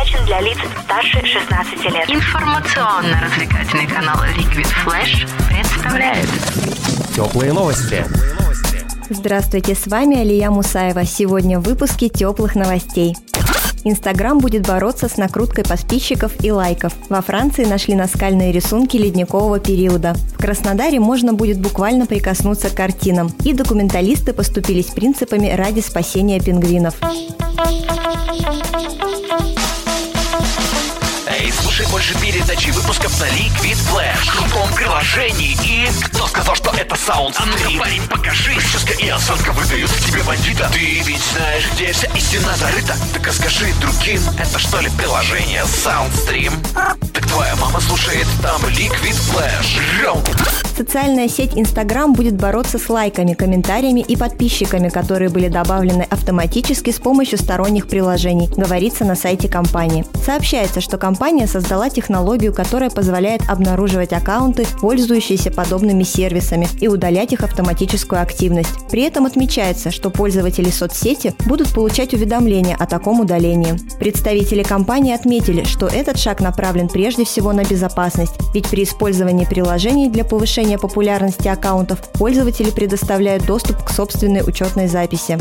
предназначен для лиц старше 16 лет. Информационно-развлекательный канал Liquid Flash представляет Теплые новости. Здравствуйте, с вами Алия Мусаева. Сегодня в выпуске теплых новостей. Инстаграм будет бороться с накруткой подписчиков и лайков. Во Франции нашли наскальные рисунки ледникового периода. В Краснодаре можно будет буквально прикоснуться к картинам. И документалисты поступились принципами ради спасения пингвинов. Слушай больше передачи выпусков на Liquid Flash крутом приложении. И кто сказал, что это саунд А ну-ка, парень, покажи. Прическа и осанка выдают тебе бандита. Ты ведь знаешь, где вся истина зарыта. Так а скажи другим, это что ли приложение Soundstream? Так твоя мама слушает там Liquid Flash. Раунд. Социальная сеть Instagram будет бороться с лайками, комментариями и подписчиками, которые были добавлены автоматически с помощью сторонних приложений, говорится на сайте компании. Сообщается, что компания создала технологию, которая позволяет обнаруживать аккаунты, пользующиеся подобными сервисами, и удалять их автоматическую активность. При этом отмечается, что пользователи соцсети будут получать уведомления о таком удалении. Представители компании отметили, что этот шаг направлен прежде всего на безопасность, ведь при использовании приложений для повышения популярности аккаунтов пользователи предоставляют доступ к собственной учетной записи.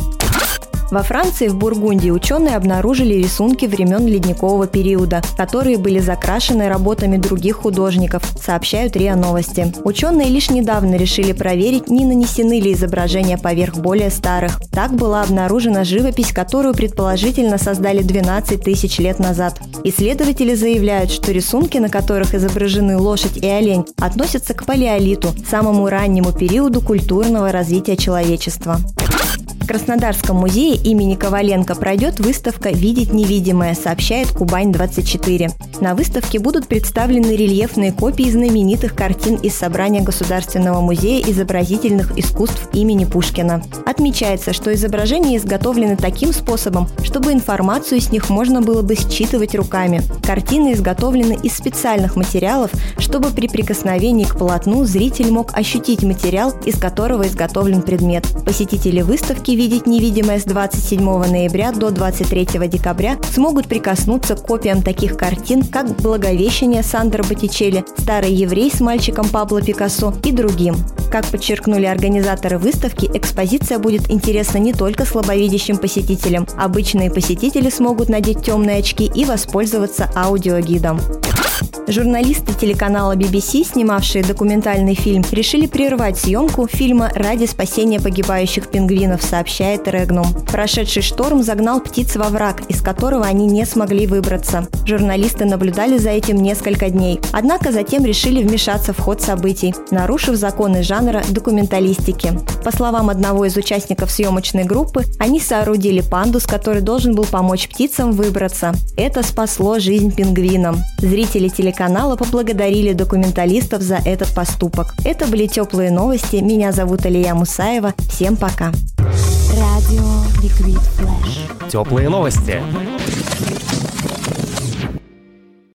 Во Франции, в Бургундии, ученые обнаружили рисунки времен ледникового периода, которые были закрашены работами других художников, сообщают РИА Новости. Ученые лишь недавно решили проверить, не нанесены ли изображения поверх более старых. Так была обнаружена живопись, которую предположительно создали 12 тысяч лет назад. Исследователи заявляют, что рисунки, на которых изображены лошадь и олень, относятся к палеолиту, самому раннему периоду культурного развития человечества. Краснодарском музее имени Коваленко пройдет выставка «Видеть невидимое», сообщает Кубань-24. На выставке будут представлены рельефные копии знаменитых картин из собрания Государственного музея изобразительных искусств имени Пушкина. Отмечается, что изображения изготовлены таким способом, чтобы информацию с них можно было бы считывать руками. Картины изготовлены из специальных материалов, чтобы при прикосновении к полотну зритель мог ощутить материал, из которого изготовлен предмет. Посетители выставки «Видеть невидимое» с 27 ноября до 23 декабря смогут прикоснуться к копиям таких картин, как «Благовещение» Сандро Боттичелли, «Старый еврей» с мальчиком Пабло Пикассо и другим. Как подчеркнули организаторы выставки, экспозиция будет интересна не только слабовидящим посетителям. Обычные посетители смогут надеть темные очки и воспользоваться аудиогидом. Журналисты телеканала BBC, снимавшие документальный фильм, решили прервать съемку фильма ради спасения погибающих пингвинов, сообщает Регнум. Прошедший шторм загнал птиц во враг, из которого они не смогли выбраться. Журналисты наблюдали за этим несколько дней. Однако затем решили вмешаться в ход событий, нарушив законы жанра документалистики. По словам одного из участников съемочной группы, они соорудили пандус, который должен был помочь птицам выбраться. Это спасло жизнь пингвинам. Зрители телеканала поблагодарили документалистов за этот поступок. Это были теплые новости. Меня зовут Алия Мусаева. Всем пока. Теплые новости.